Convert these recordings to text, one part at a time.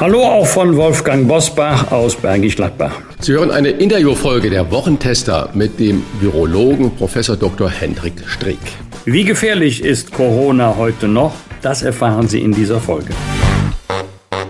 Hallo auch von Wolfgang Bosbach aus Bergisch Gladbach. Sie hören eine Interviewfolge der Wochentester mit dem Virologen Professor Dr. Hendrik Streeck. Wie gefährlich ist Corona heute noch? Das erfahren Sie in dieser Folge.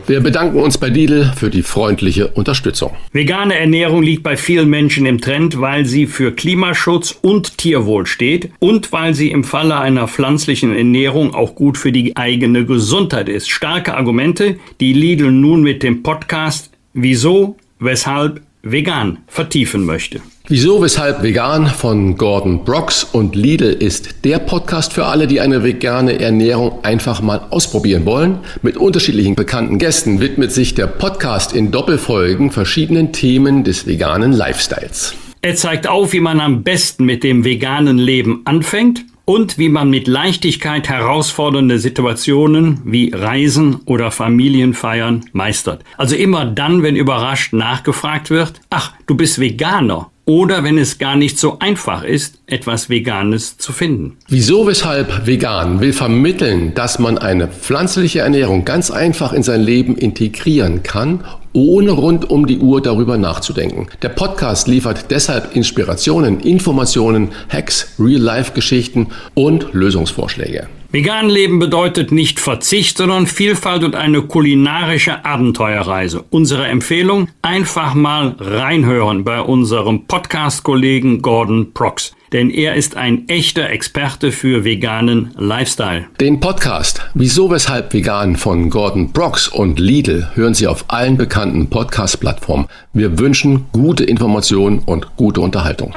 Wir bedanken uns bei Lidl für die freundliche Unterstützung. Vegane Ernährung liegt bei vielen Menschen im Trend, weil sie für Klimaschutz und Tierwohl steht und weil sie im Falle einer pflanzlichen Ernährung auch gut für die eigene Gesundheit ist. Starke Argumente, die Lidl nun mit dem Podcast Wieso, weshalb vegan vertiefen möchte. Wieso, weshalb vegan von Gordon Brooks und Lidl ist der Podcast für alle, die eine vegane Ernährung einfach mal ausprobieren wollen. Mit unterschiedlichen bekannten Gästen widmet sich der Podcast in Doppelfolgen verschiedenen Themen des veganen Lifestyles. Er zeigt auf, wie man am besten mit dem veganen Leben anfängt und wie man mit Leichtigkeit herausfordernde Situationen wie Reisen oder Familienfeiern meistert. Also immer dann, wenn überrascht nachgefragt wird, ach, du bist Veganer oder wenn es gar nicht so einfach ist, etwas Veganes zu finden. Wieso, weshalb vegan will vermitteln, dass man eine pflanzliche Ernährung ganz einfach in sein Leben integrieren kann, ohne rund um die Uhr darüber nachzudenken. Der Podcast liefert deshalb Inspirationen, Informationen, Hacks, Real-Life-Geschichten und Lösungsvorschläge. Vegan leben bedeutet nicht Verzicht, sondern Vielfalt und eine kulinarische Abenteuerreise. Unsere Empfehlung, einfach mal reinhören bei unserem Podcast-Kollegen Gordon Prox. Denn er ist ein echter Experte für veganen Lifestyle. Den Podcast Wieso, Weshalb Vegan von Gordon Brox und Lidl hören Sie auf allen bekannten Podcast-Plattformen. Wir wünschen gute Informationen und gute Unterhaltung.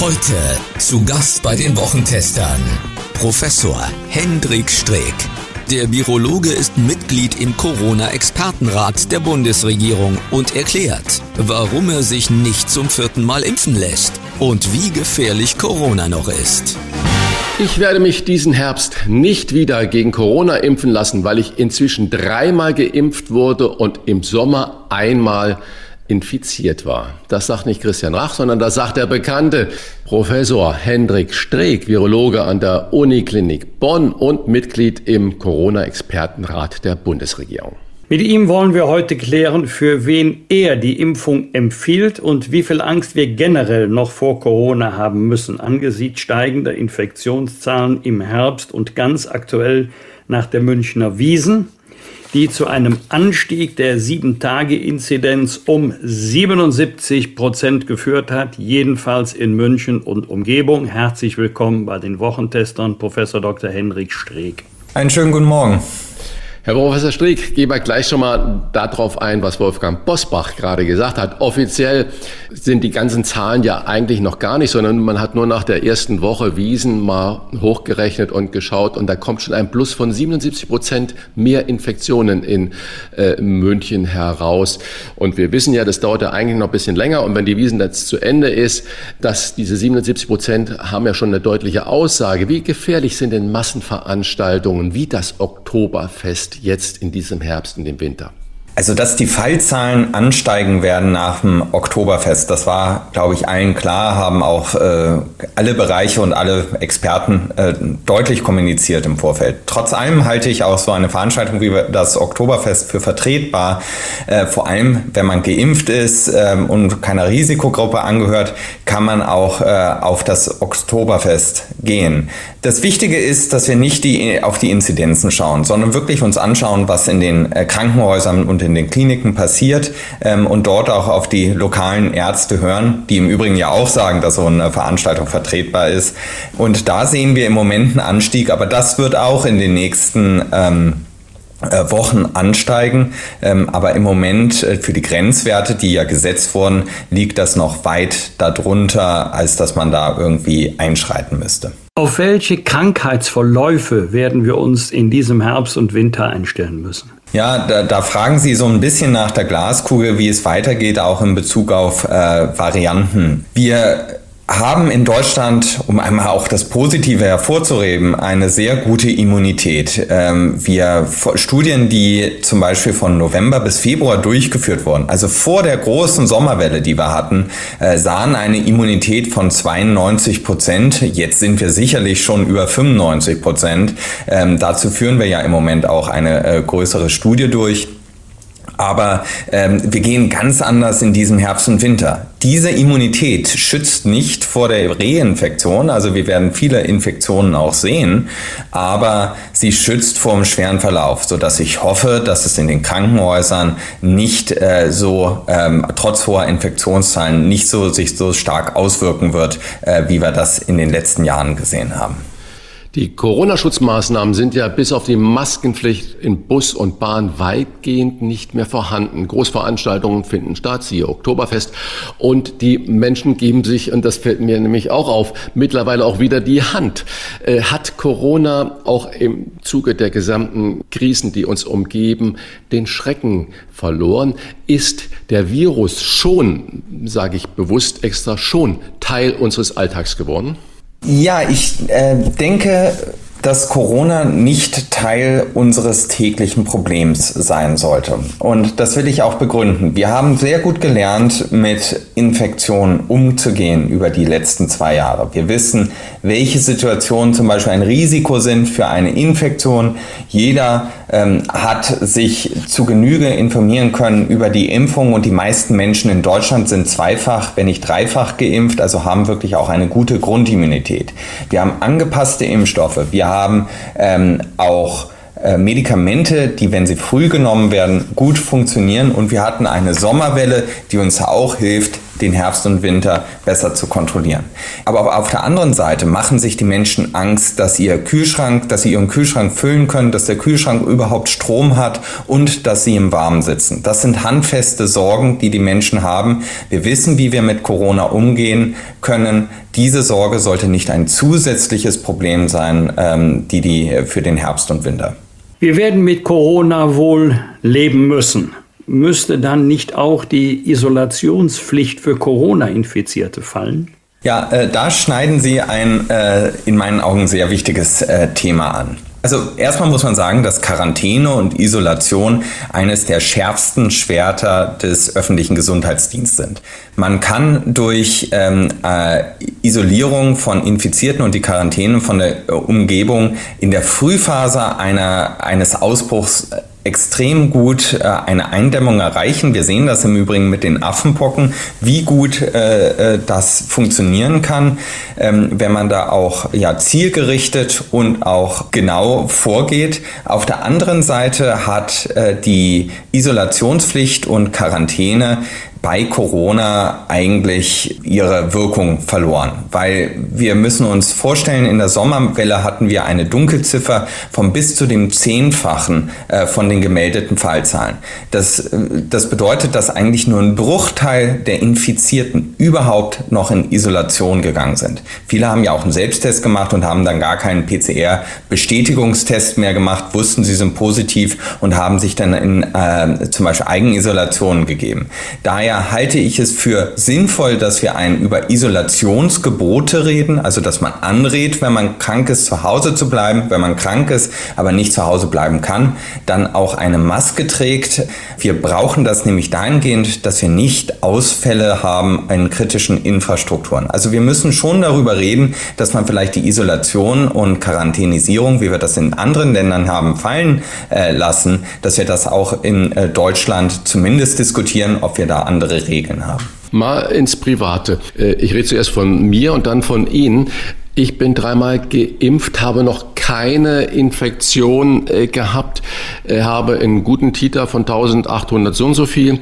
Heute zu Gast bei den Wochentestern Professor Hendrik Streeck. Der Virologe ist Mitglied im Corona-Expertenrat der Bundesregierung und erklärt, warum er sich nicht zum vierten Mal impfen lässt und wie gefährlich Corona noch ist. Ich werde mich diesen Herbst nicht wieder gegen Corona impfen lassen, weil ich inzwischen dreimal geimpft wurde und im Sommer einmal infiziert war. Das sagt nicht Christian Rach, sondern das sagt der bekannte Professor Hendrik Streeck, Virologe an der Uniklinik Bonn und Mitglied im Corona-Expertenrat der Bundesregierung. Mit ihm wollen wir heute klären, für wen er die Impfung empfiehlt und wie viel Angst wir generell noch vor Corona haben müssen, angesichts steigender Infektionszahlen im Herbst und ganz aktuell nach der Münchner Wiesen die zu einem Anstieg der 7-Tage-Inzidenz um 77 Prozent geführt hat, jedenfalls in München und Umgebung. Herzlich willkommen bei den Wochentestern, Professor Dr. Henrik Streeck. Einen schönen guten Morgen. Herr Professor Strick, gehen wir gleich schon mal darauf ein, was Wolfgang Bosbach gerade gesagt hat. Offiziell sind die ganzen Zahlen ja eigentlich noch gar nicht, sondern man hat nur nach der ersten Woche Wiesen mal hochgerechnet und geschaut und da kommt schon ein Plus von 77 Prozent mehr Infektionen in äh, München heraus. Und wir wissen ja, das dauert ja eigentlich noch ein bisschen länger und wenn die Wiesen jetzt zu Ende ist, dass diese 77 Prozent haben ja schon eine deutliche Aussage. Wie gefährlich sind denn Massenveranstaltungen wie das Oktoberfest? Jetzt in diesem Herbst und im Winter? Also, dass die Fallzahlen ansteigen werden nach dem Oktoberfest, das war, glaube ich, allen klar, haben auch äh, alle Bereiche und alle Experten äh, deutlich kommuniziert im Vorfeld. Trotz allem halte ich auch so eine Veranstaltung wie das Oktoberfest für vertretbar, äh, vor allem wenn man geimpft ist äh, und keiner Risikogruppe angehört, kann man auch äh, auf das Oktoberfest gehen. Das Wichtige ist, dass wir nicht die, auf die Inzidenzen schauen, sondern wirklich uns anschauen, was in den äh, Krankenhäusern und in den Kliniken passiert ähm, und dort auch auf die lokalen Ärzte hören, die im Übrigen ja auch sagen, dass so eine Veranstaltung vertretbar ist. Und da sehen wir im Moment einen Anstieg, aber das wird auch in den nächsten ähm, äh, Wochen ansteigen. Ähm, aber im Moment äh, für die Grenzwerte, die ja gesetzt wurden, liegt das noch weit darunter, als dass man da irgendwie einschreiten müsste. Auf welche Krankheitsverläufe werden wir uns in diesem Herbst und Winter einstellen müssen? Ja, da, da fragen Sie so ein bisschen nach der Glaskugel, wie es weitergeht, auch in Bezug auf äh, Varianten. Wir haben in Deutschland, um einmal auch das Positive hervorzuheben, eine sehr gute Immunität. Ähm, wir Studien, die zum Beispiel von November bis Februar durchgeführt wurden, also vor der großen Sommerwelle, die wir hatten, äh, sahen eine Immunität von 92 Prozent. Jetzt sind wir sicherlich schon über 95 Prozent. Ähm, dazu führen wir ja im Moment auch eine äh, größere Studie durch. Aber ähm, wir gehen ganz anders in diesem Herbst und Winter. Diese Immunität schützt nicht vor der Reinfektion, also wir werden viele Infektionen auch sehen, aber sie schützt vor dem schweren Verlauf, sodass ich hoffe, dass es in den Krankenhäusern nicht äh, so, ähm, trotz hoher Infektionszahlen, nicht so sich so stark auswirken wird, äh, wie wir das in den letzten Jahren gesehen haben. Die Corona-Schutzmaßnahmen sind ja bis auf die Maskenpflicht in Bus und Bahn weitgehend nicht mehr vorhanden. Großveranstaltungen finden statt, siehe Oktoberfest. Und die Menschen geben sich, und das fällt mir nämlich auch auf, mittlerweile auch wieder die Hand. Äh, hat Corona auch im Zuge der gesamten Krisen, die uns umgeben, den Schrecken verloren? Ist der Virus schon, sage ich bewusst extra, schon Teil unseres Alltags geworden? Ja, ich äh, denke, dass Corona nicht Teil unseres täglichen Problems sein sollte. Und das will ich auch begründen. Wir haben sehr gut gelernt, mit Infektionen umzugehen über die letzten zwei Jahre. Wir wissen, welche Situationen zum Beispiel ein Risiko sind für eine Infektion. Jeder ähm, hat sich zu Genüge informieren können über die Impfung und die meisten Menschen in Deutschland sind zweifach, wenn nicht dreifach geimpft, also haben wirklich auch eine gute Grundimmunität. Wir haben angepasste Impfstoffe. Wir haben ähm, auch äh, Medikamente, die, wenn sie früh genommen werden, gut funktionieren. Und wir hatten eine Sommerwelle, die uns auch hilft, den Herbst und Winter besser zu kontrollieren. Aber auf der anderen Seite machen sich die Menschen Angst, dass ihr Kühlschrank, dass sie ihren Kühlschrank füllen können, dass der Kühlschrank überhaupt Strom hat und dass sie im Warmen sitzen. Das sind handfeste Sorgen, die die Menschen haben. Wir wissen, wie wir mit Corona umgehen können. Diese Sorge sollte nicht ein zusätzliches Problem sein, ähm, die die für den Herbst und Winter. Wir werden mit Corona wohl leben müssen müsste dann nicht auch die Isolationspflicht für Corona-Infizierte fallen? Ja, äh, da schneiden Sie ein äh, in meinen Augen sehr wichtiges äh, Thema an. Also erstmal muss man sagen, dass Quarantäne und Isolation eines der schärfsten Schwerter des öffentlichen Gesundheitsdienstes sind. Man kann durch ähm, äh, Isolierung von Infizierten und die Quarantäne von der äh, Umgebung in der Frühphase einer, eines Ausbruchs extrem gut äh, eine Eindämmung erreichen. Wir sehen das im Übrigen mit den Affenpocken, wie gut äh, äh, das funktionieren kann, ähm, wenn man da auch ja, zielgerichtet und auch genau vorgeht. Auf der anderen Seite hat äh, die Isolationspflicht und Quarantäne bei Corona eigentlich ihre Wirkung verloren, weil wir müssen uns vorstellen, in der Sommerwelle hatten wir eine Dunkelziffer von bis zu dem Zehnfachen äh, von den gemeldeten Fallzahlen. Das, äh, das bedeutet, dass eigentlich nur ein Bruchteil der Infizierten überhaupt noch in Isolation gegangen sind. Viele haben ja auch einen Selbsttest gemacht und haben dann gar keinen PCR-Bestätigungstest mehr gemacht, wussten, sie sind positiv und haben sich dann in äh, zum Beispiel Eigenisolationen gegeben. Daher daher halte ich es für sinnvoll, dass wir ein über Isolationsgebote reden, also dass man anrät, wenn man krank ist, zu Hause zu bleiben, wenn man krank ist, aber nicht zu Hause bleiben kann, dann auch eine Maske trägt. Wir brauchen das nämlich dahingehend, dass wir nicht Ausfälle haben in kritischen Infrastrukturen. Also wir müssen schon darüber reden, dass man vielleicht die Isolation und Quarantänisierung, wie wir das in anderen Ländern haben fallen äh, lassen, dass wir das auch in äh, Deutschland zumindest diskutieren, ob wir da andere andere Regeln haben. Mal ins Private. Äh, ich rede zuerst von mir und dann von Ihnen. Ich bin dreimal geimpft, habe noch keine Infektion äh, gehabt, äh, habe einen guten Titer von 1800 so und so viel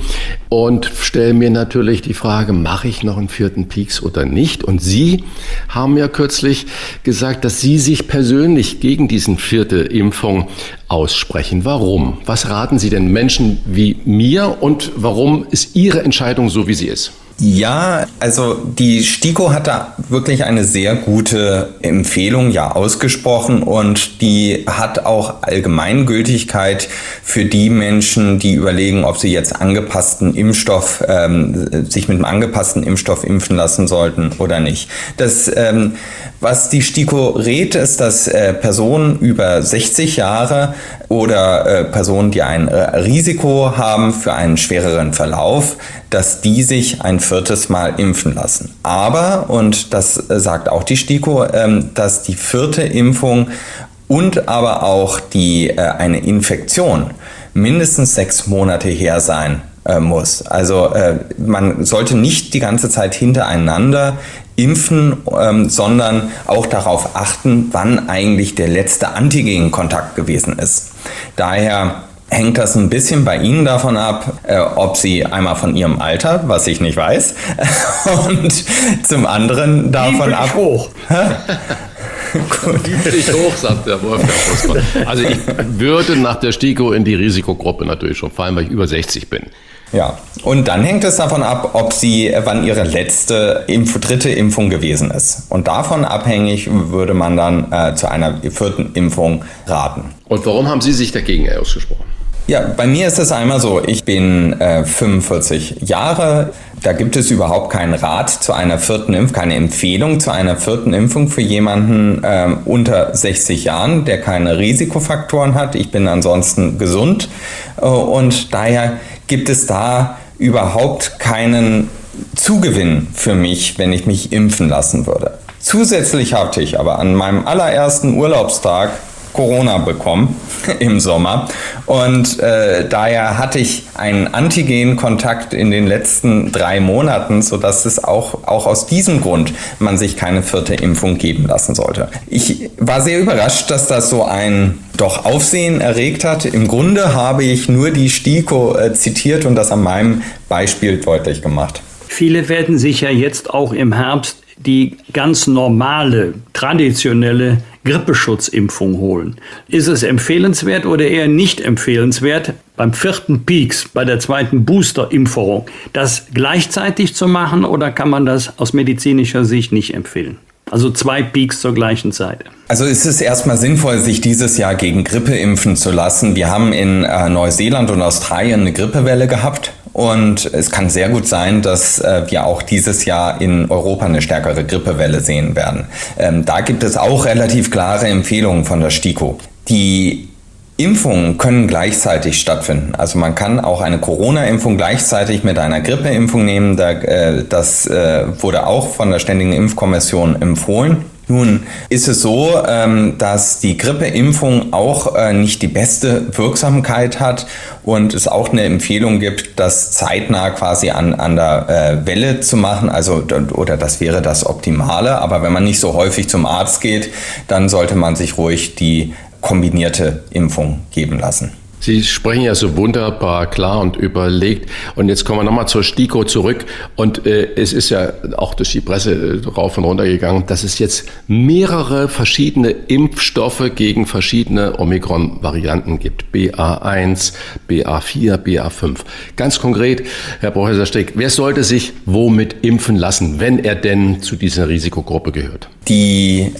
und stelle mir natürlich die Frage, mache ich noch einen vierten Peaks oder nicht? Und Sie haben ja kürzlich gesagt, dass Sie sich persönlich gegen diesen vierte Impfung aussprechen. Warum? Was raten Sie denn Menschen wie mir und warum ist Ihre Entscheidung so, wie sie ist? Ja, also die STIKO hat da wirklich eine sehr gute Empfehlung ja ausgesprochen und die hat auch Allgemeingültigkeit für die Menschen, die überlegen, ob sie jetzt angepassten Impfstoff, ähm, sich mit einem angepassten Impfstoff impfen lassen sollten oder nicht. Das, ähm, was die STIKO rät, ist, dass äh, Personen über 60 Jahre oder äh, Personen, die ein äh, Risiko haben für einen schwereren Verlauf, dass die sich ein viertes Mal impfen lassen. Aber, und das äh, sagt auch die STIKO, ähm, dass die vierte Impfung und aber auch die, äh, eine Infektion mindestens sechs Monate her sein äh, muss. Also man sollte nicht die ganze Zeit hintereinander impfen, ähm, sondern auch darauf achten, wann eigentlich der letzte Antigenkontakt gewesen ist. Daher hängt das ein bisschen bei Ihnen davon ab, äh, ob Sie einmal von Ihrem Alter, was ich nicht weiß, und zum anderen davon ab. Hoch. Gut. Nicht hoch, sagt der Wolfgang Also ich würde nach der STIKO in die Risikogruppe natürlich schon fallen, weil ich über 60 bin. Ja, und dann hängt es davon ab, ob sie, wann ihre letzte Impf dritte Impfung gewesen ist. Und davon abhängig würde man dann äh, zu einer vierten Impfung raten. Und warum haben Sie sich dagegen ausgesprochen? Ja, bei mir ist es einmal so, ich bin äh, 45 Jahre. Da gibt es überhaupt keinen Rat zu einer vierten Impfung, keine Empfehlung zu einer vierten Impfung für jemanden äh, unter 60 Jahren, der keine Risikofaktoren hat. Ich bin ansonsten gesund äh, und daher gibt es da überhaupt keinen Zugewinn für mich, wenn ich mich impfen lassen würde. Zusätzlich hatte ich aber an meinem allerersten Urlaubstag Corona bekommen im Sommer und äh, daher hatte ich einen Antigen-Kontakt in den letzten drei Monaten, sodass es auch, auch aus diesem Grund man sich keine vierte Impfung geben lassen sollte. Ich war sehr überrascht, dass das so ein doch Aufsehen erregt hat. Im Grunde habe ich nur die STIKO äh, zitiert und das an meinem Beispiel deutlich gemacht. Viele werden sich ja jetzt auch im Herbst die ganz normale, traditionelle Grippeschutzimpfung holen. Ist es empfehlenswert oder eher nicht empfehlenswert, beim vierten Peaks, bei der zweiten Booster-Impfung, das gleichzeitig zu machen oder kann man das aus medizinischer Sicht nicht empfehlen? Also zwei Peaks zur gleichen Zeit. Also ist es erstmal sinnvoll, sich dieses Jahr gegen Grippe impfen zu lassen. Wir haben in äh, Neuseeland und Australien eine Grippewelle gehabt. Und es kann sehr gut sein, dass äh, wir auch dieses Jahr in Europa eine stärkere Grippewelle sehen werden. Ähm, da gibt es auch relativ klare Empfehlungen von der STIKO. Die Impfungen können gleichzeitig stattfinden. Also man kann auch eine Corona-Impfung gleichzeitig mit einer Grippeimpfung nehmen. Äh, das äh, wurde auch von der Ständigen Impfkommission empfohlen. Nun ist es so, ähm, dass die Grippeimpfung auch äh, nicht die beste Wirksamkeit hat und es auch eine Empfehlung gibt, das zeitnah quasi an, an der Welle zu machen. Also, oder das wäre das Optimale. Aber wenn man nicht so häufig zum Arzt geht, dann sollte man sich ruhig die kombinierte Impfung geben lassen. Sie sprechen ja so wunderbar klar und überlegt. Und jetzt kommen wir nochmal zur STIKO zurück. Und äh, es ist ja auch durch die Presse äh, rauf und runter gegangen, dass es jetzt mehrere verschiedene Impfstoffe gegen verschiedene Omikron-Varianten gibt. BA1, BA4, BA5. Ganz konkret, Herr Professor Strick, wer sollte sich womit impfen lassen, wenn er denn zu dieser Risikogruppe gehört? Die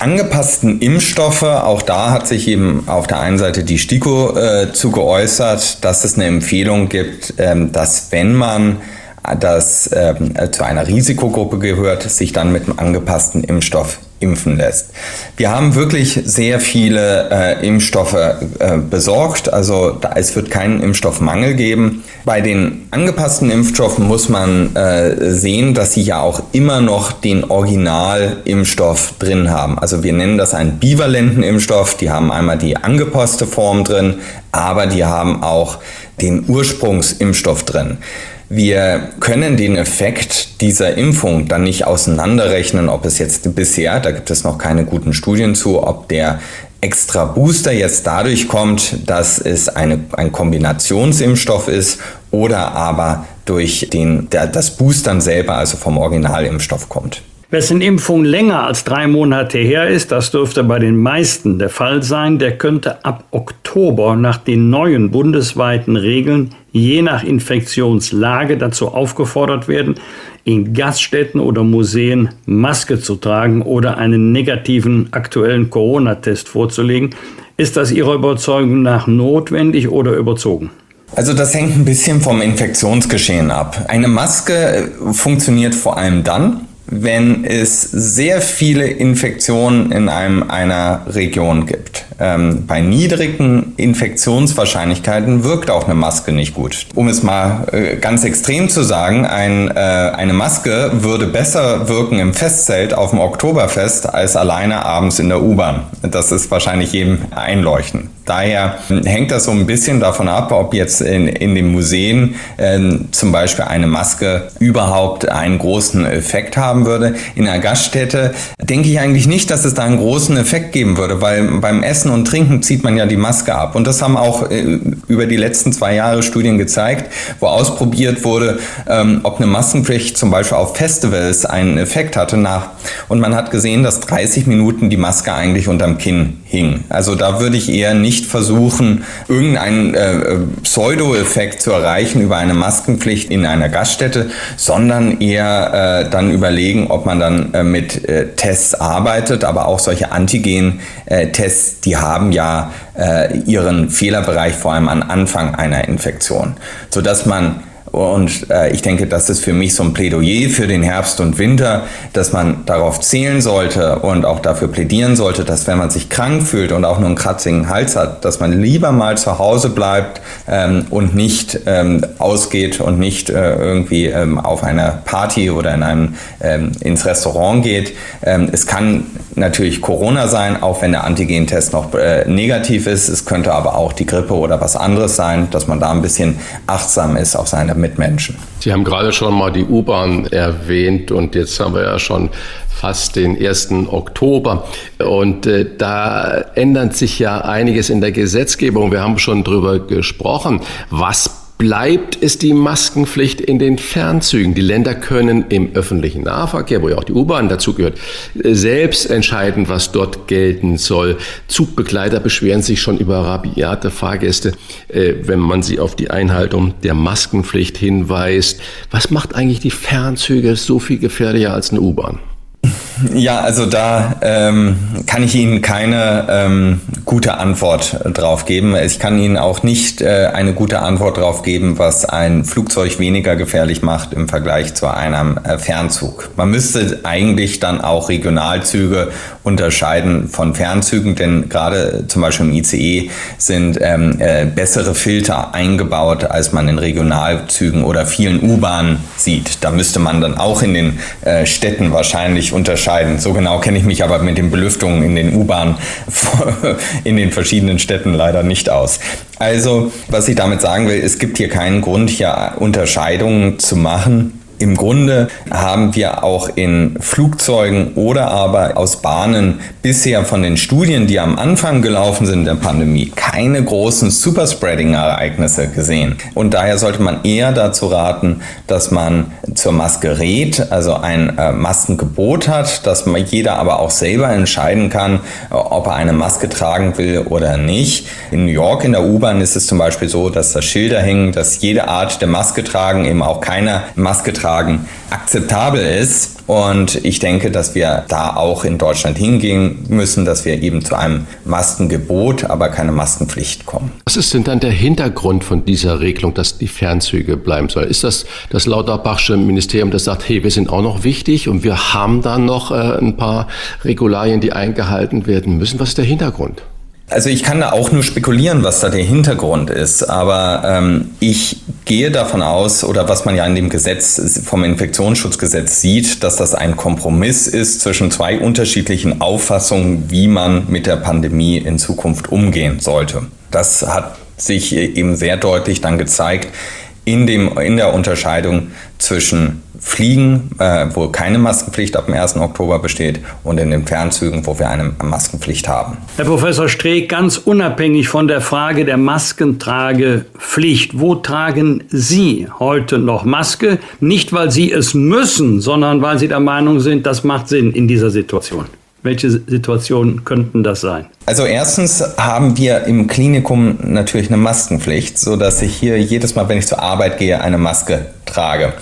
angepassten Impfstoffe, auch da hat sich eben auf der einen Seite die STIKO äh, zu geäußert, dass es eine Empfehlung gibt, ähm, dass wenn man das ähm, zu einer Risikogruppe gehört, sich dann mit einem angepassten Impfstoff impfen lässt. Wir haben wirklich sehr viele äh, Impfstoffe äh, besorgt, also da, es wird keinen Impfstoffmangel geben. Bei den angepassten Impfstoffen muss man äh, sehen, dass sie ja auch immer noch den Originalimpfstoff drin haben. Also wir nennen das einen bivalenten Impfstoff, die haben einmal die angepasste Form drin, aber die haben auch den Ursprungsimpfstoff drin. Wir können den Effekt dieser Impfung dann nicht auseinanderrechnen, ob es jetzt bisher, da gibt es noch keine guten Studien zu, ob der extra Booster jetzt dadurch kommt, dass es eine, ein Kombinationsimpfstoff ist oder aber durch den, der, das Boostern selber, also vom Originalimpfstoff kommt. Wessen Impfung länger als drei Monate her ist, das dürfte bei den meisten der Fall sein, der könnte ab Oktober nach den neuen bundesweiten Regeln je nach Infektionslage dazu aufgefordert werden, in Gaststätten oder Museen Maske zu tragen oder einen negativen aktuellen Corona-Test vorzulegen. Ist das Ihrer Überzeugung nach notwendig oder überzogen? Also das hängt ein bisschen vom Infektionsgeschehen ab. Eine Maske funktioniert vor allem dann, wenn es sehr viele Infektionen in einem, einer Region gibt. Ähm, bei niedrigen Infektionswahrscheinlichkeiten wirkt auch eine Maske nicht gut. Um es mal äh, ganz extrem zu sagen, ein, äh, eine Maske würde besser wirken im Festzelt auf dem Oktoberfest als alleine abends in der U-Bahn. Das ist wahrscheinlich jedem einleuchten. Daher hängt das so ein bisschen davon ab, ob jetzt in, in den Museen äh, zum Beispiel eine Maske überhaupt einen großen Effekt haben würde. In einer Gaststätte denke ich eigentlich nicht, dass es da einen großen Effekt geben würde, weil beim Essen und Trinken zieht man ja die Maske ab. Und das haben auch äh, über die letzten zwei Jahre Studien gezeigt, wo ausprobiert wurde, ähm, ob eine Maskenpflicht zum Beispiel auf Festivals einen Effekt hatte nach. Und man hat gesehen, dass 30 Minuten die Maske eigentlich unterm Kinn hing. Also da würde ich eher nicht versuchen, irgendeinen äh, Pseudo-Effekt zu erreichen über eine Maskenpflicht in einer Gaststätte, sondern eher äh, dann überlegen, ob man dann äh, mit äh, Tests arbeitet, aber auch solche Antigen-Tests, die haben ja äh, ihren Fehlerbereich vor allem am Anfang einer Infektion, sodass man und äh, ich denke, das ist für mich so ein Plädoyer für den Herbst und Winter, dass man darauf zählen sollte und auch dafür plädieren sollte, dass wenn man sich krank fühlt und auch nur einen kratzigen Hals hat, dass man lieber mal zu Hause bleibt ähm, und nicht ähm, ausgeht und nicht äh, irgendwie ähm, auf einer Party oder in einem ähm, ins Restaurant geht. Ähm, es kann natürlich Corona sein, auch wenn der Antigentest noch äh, negativ ist. Es könnte aber auch die Grippe oder was anderes sein, dass man da ein bisschen achtsam ist auf seine Mitmenschen. Sie haben gerade schon mal die U-Bahn erwähnt und jetzt haben wir ja schon fast den 1. Oktober. Und äh, da ändert sich ja einiges in der Gesetzgebung. Wir haben schon drüber gesprochen. Was bleibt, ist die Maskenpflicht in den Fernzügen. Die Länder können im öffentlichen Nahverkehr, wo ja auch die U-Bahn dazugehört, selbst entscheiden, was dort gelten soll. Zugbegleiter beschweren sich schon über rabiate Fahrgäste, äh, wenn man sie auf die Einhaltung der Maskenpflicht hinweist. Was macht eigentlich die Fernzüge so viel gefährlicher als eine U-Bahn? Ja, also da ähm, kann ich Ihnen keine ähm, gute Antwort drauf geben. Ich kann Ihnen auch nicht äh, eine gute Antwort drauf geben, was ein Flugzeug weniger gefährlich macht im Vergleich zu einem äh, Fernzug. Man müsste eigentlich dann auch Regionalzüge unterscheiden von Fernzügen, denn gerade zum Beispiel im ICE sind ähm, äh, bessere Filter eingebaut, als man in Regionalzügen oder vielen U-Bahnen sieht. Da müsste man dann auch in den äh, Städten wahrscheinlich unterscheiden. So genau kenne ich mich aber mit den Belüftungen in den U-Bahnen in den verschiedenen Städten leider nicht aus. Also, was ich damit sagen will, es gibt hier keinen Grund, hier Unterscheidungen zu machen im Grunde haben wir auch in Flugzeugen oder aber aus Bahnen bisher von den Studien, die am Anfang gelaufen sind der Pandemie, keine großen Superspreading-Ereignisse gesehen. Und daher sollte man eher dazu raten, dass man zur Maske rät, also ein äh, Maskengebot hat, dass man jeder aber auch selber entscheiden kann, ob er eine Maske tragen will oder nicht. In New York in der U-Bahn ist es zum Beispiel so, dass da Schilder hängen, dass jede Art der Maske tragen eben auch keine Maske tragen tragen, akzeptabel ist. Und ich denke, dass wir da auch in Deutschland hingehen müssen, dass wir eben zu einem Maskengebot, aber keine Maskenpflicht kommen. Was ist denn dann der Hintergrund von dieser Regelung, dass die Fernzüge bleiben sollen? Ist das das Lauterbachsche Ministerium, das sagt, hey, wir sind auch noch wichtig und wir haben da noch äh, ein paar Regularien, die eingehalten werden müssen? Was ist der Hintergrund? Also ich kann da auch nur spekulieren, was da der Hintergrund ist, aber ähm, ich gehe davon aus, oder was man ja in dem Gesetz vom Infektionsschutzgesetz sieht, dass das ein Kompromiss ist zwischen zwei unterschiedlichen Auffassungen, wie man mit der Pandemie in Zukunft umgehen sollte. Das hat sich eben sehr deutlich dann gezeigt in, dem, in der Unterscheidung zwischen Fliegen, äh, wo keine Maskenpflicht ab dem 1. Oktober besteht, und in den Fernzügen, wo wir eine Maskenpflicht haben. Herr Professor Streeck, ganz unabhängig von der Frage der Maskentragepflicht, wo tragen Sie heute noch Maske? Nicht, weil Sie es müssen, sondern weil Sie der Meinung sind, das macht Sinn in dieser Situation. Welche Situationen könnten das sein? Also erstens haben wir im Klinikum natürlich eine Maskenpflicht, so dass ich hier jedes Mal, wenn ich zur Arbeit gehe, eine Maske trage.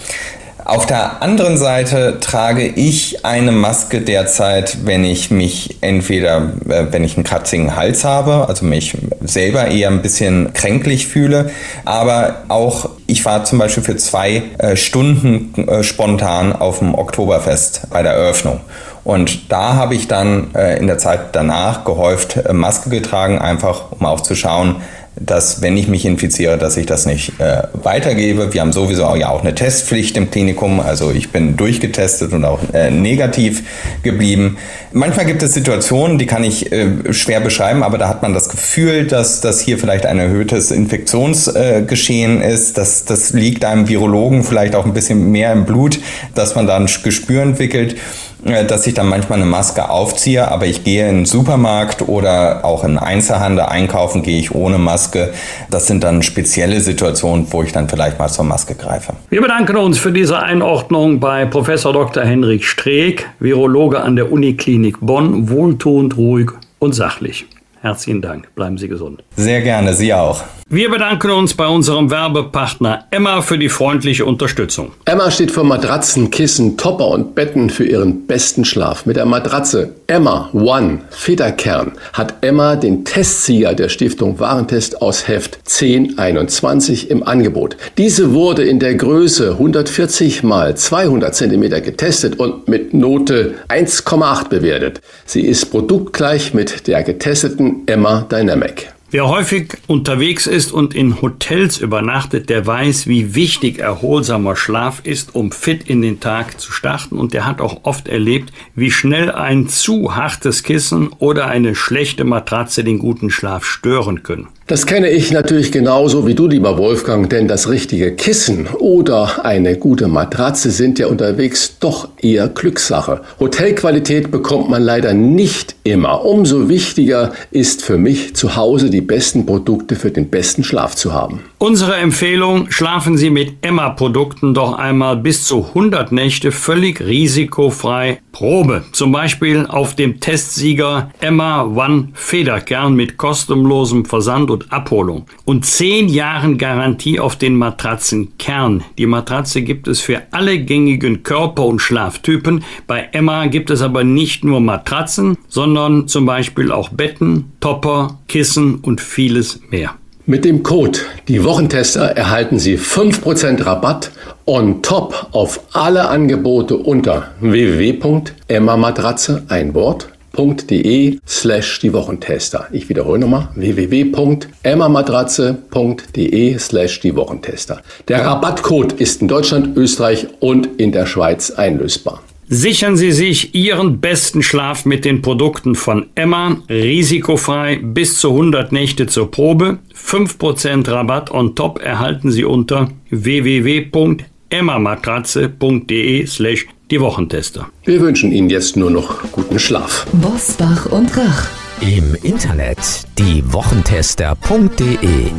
Auf der anderen Seite trage ich eine Maske derzeit, wenn ich mich entweder, äh, wenn ich einen kratzigen Hals habe, also mich selber eher ein bisschen kränklich fühle, aber auch ich war zum Beispiel für zwei äh, Stunden äh, spontan auf dem Oktoberfest bei der Eröffnung. Und da habe ich dann in der Zeit danach gehäuft Maske getragen, einfach um auch zu schauen, dass wenn ich mich infiziere, dass ich das nicht äh, weitergebe. Wir haben sowieso auch, ja auch eine Testpflicht im Klinikum, also ich bin durchgetestet und auch äh, negativ geblieben. Manchmal gibt es Situationen, die kann ich äh, schwer beschreiben, aber da hat man das Gefühl, dass, dass hier vielleicht ein erhöhtes Infektionsgeschehen ist. Das, das liegt einem Virologen vielleicht auch ein bisschen mehr im Blut, dass man da ein Gespür entwickelt. Äh, dass ich dann manchmal eine Maske aufziehe, aber ich gehe in den Supermarkt oder auch in Einzelhandel einkaufen, gehe ich ohne Maske. Das sind dann spezielle Situationen, wo ich dann vielleicht mal zur Maske greife. Wir bedanken uns für diese Einordnung bei Professor Dr. Henrik Streeck, Virologe an der Uniklinik Bonn, wohltuend, ruhig und sachlich. Herzlichen Dank. Bleiben Sie gesund. Sehr gerne, Sie auch. Wir bedanken uns bei unserem Werbepartner Emma für die freundliche Unterstützung. Emma steht für Matratzen, Kissen, Topper und Betten für ihren besten Schlaf. Mit der Matratze Emma One Federkern hat Emma den Testsieger der Stiftung Warentest aus Heft 1021 im Angebot. Diese wurde in der Größe 140 mal 200 cm getestet und mit Note 1,8 bewertet. Sie ist produktgleich mit der getesteten Emma Dynamic. Wer häufig unterwegs ist und in Hotels übernachtet, der weiß, wie wichtig erholsamer Schlaf ist, um fit in den Tag zu starten. Und der hat auch oft erlebt, wie schnell ein zu hartes Kissen oder eine schlechte Matratze den guten Schlaf stören können. Das kenne ich natürlich genauso wie du, lieber Wolfgang, denn das richtige Kissen oder eine gute Matratze sind ja unterwegs doch eher Glückssache. Hotelqualität bekommt man leider nicht immer. Umso wichtiger ist für mich zu Hause die besten Produkte für den besten Schlaf zu haben. Unsere Empfehlung, schlafen Sie mit Emma-Produkten doch einmal bis zu 100 Nächte völlig risikofrei Probe. Zum Beispiel auf dem Testsieger Emma One Federkern mit kostenlosem Versand und Abholung und 10 Jahren Garantie auf den Matratzenkern. Die Matratze gibt es für alle gängigen Körper- und Schlaftypen. Bei Emma gibt es aber nicht nur Matratzen, sondern zum Beispiel auch Betten, Topper, Kissen und vieles mehr. Mit dem Code Die Wochentester erhalten Sie 5% Rabatt on top auf alle Angebote unter www.emmamatratze ein Wort.de slash die Wochentester. Ich wiederhole nochmal www.emmamatratze.de slash die Wochentester. Der Rabattcode ist in Deutschland, Österreich und in der Schweiz einlösbar. Sichern Sie sich Ihren besten Schlaf mit den Produkten von Emma, risikofrei bis zu 100 Nächte zur Probe. 5% Rabatt on top erhalten Sie unter www.emmamatratze.de slash die Wochentester. Wir wünschen Ihnen jetzt nur noch guten Schlaf. Bosbach und Rach. Im Internet diewochentester.de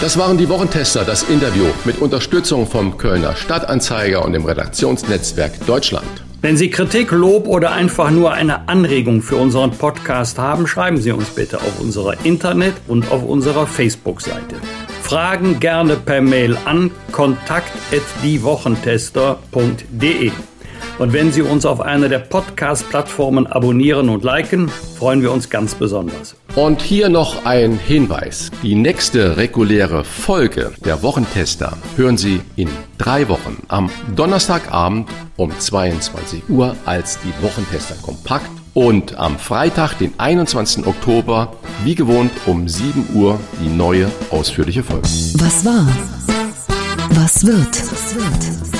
Das waren die Wochentester, das Interview mit Unterstützung vom Kölner Stadtanzeiger und dem Redaktionsnetzwerk Deutschland. Wenn Sie Kritik, Lob oder einfach nur eine Anregung für unseren Podcast haben, schreiben Sie uns bitte auf unserer Internet- und auf unserer Facebook-Seite. Fragen gerne per Mail an kontakt@diewochentester.de. Und wenn Sie uns auf einer der Podcast-Plattformen abonnieren und liken, freuen wir uns ganz besonders. Und hier noch ein Hinweis. Die nächste reguläre Folge der Wochentester hören Sie in drei Wochen am Donnerstagabend um 22 Uhr als die Wochentester kompakt und am Freitag, den 21. Oktober, wie gewohnt um 7 Uhr die neue ausführliche Folge. Was war? Was wird?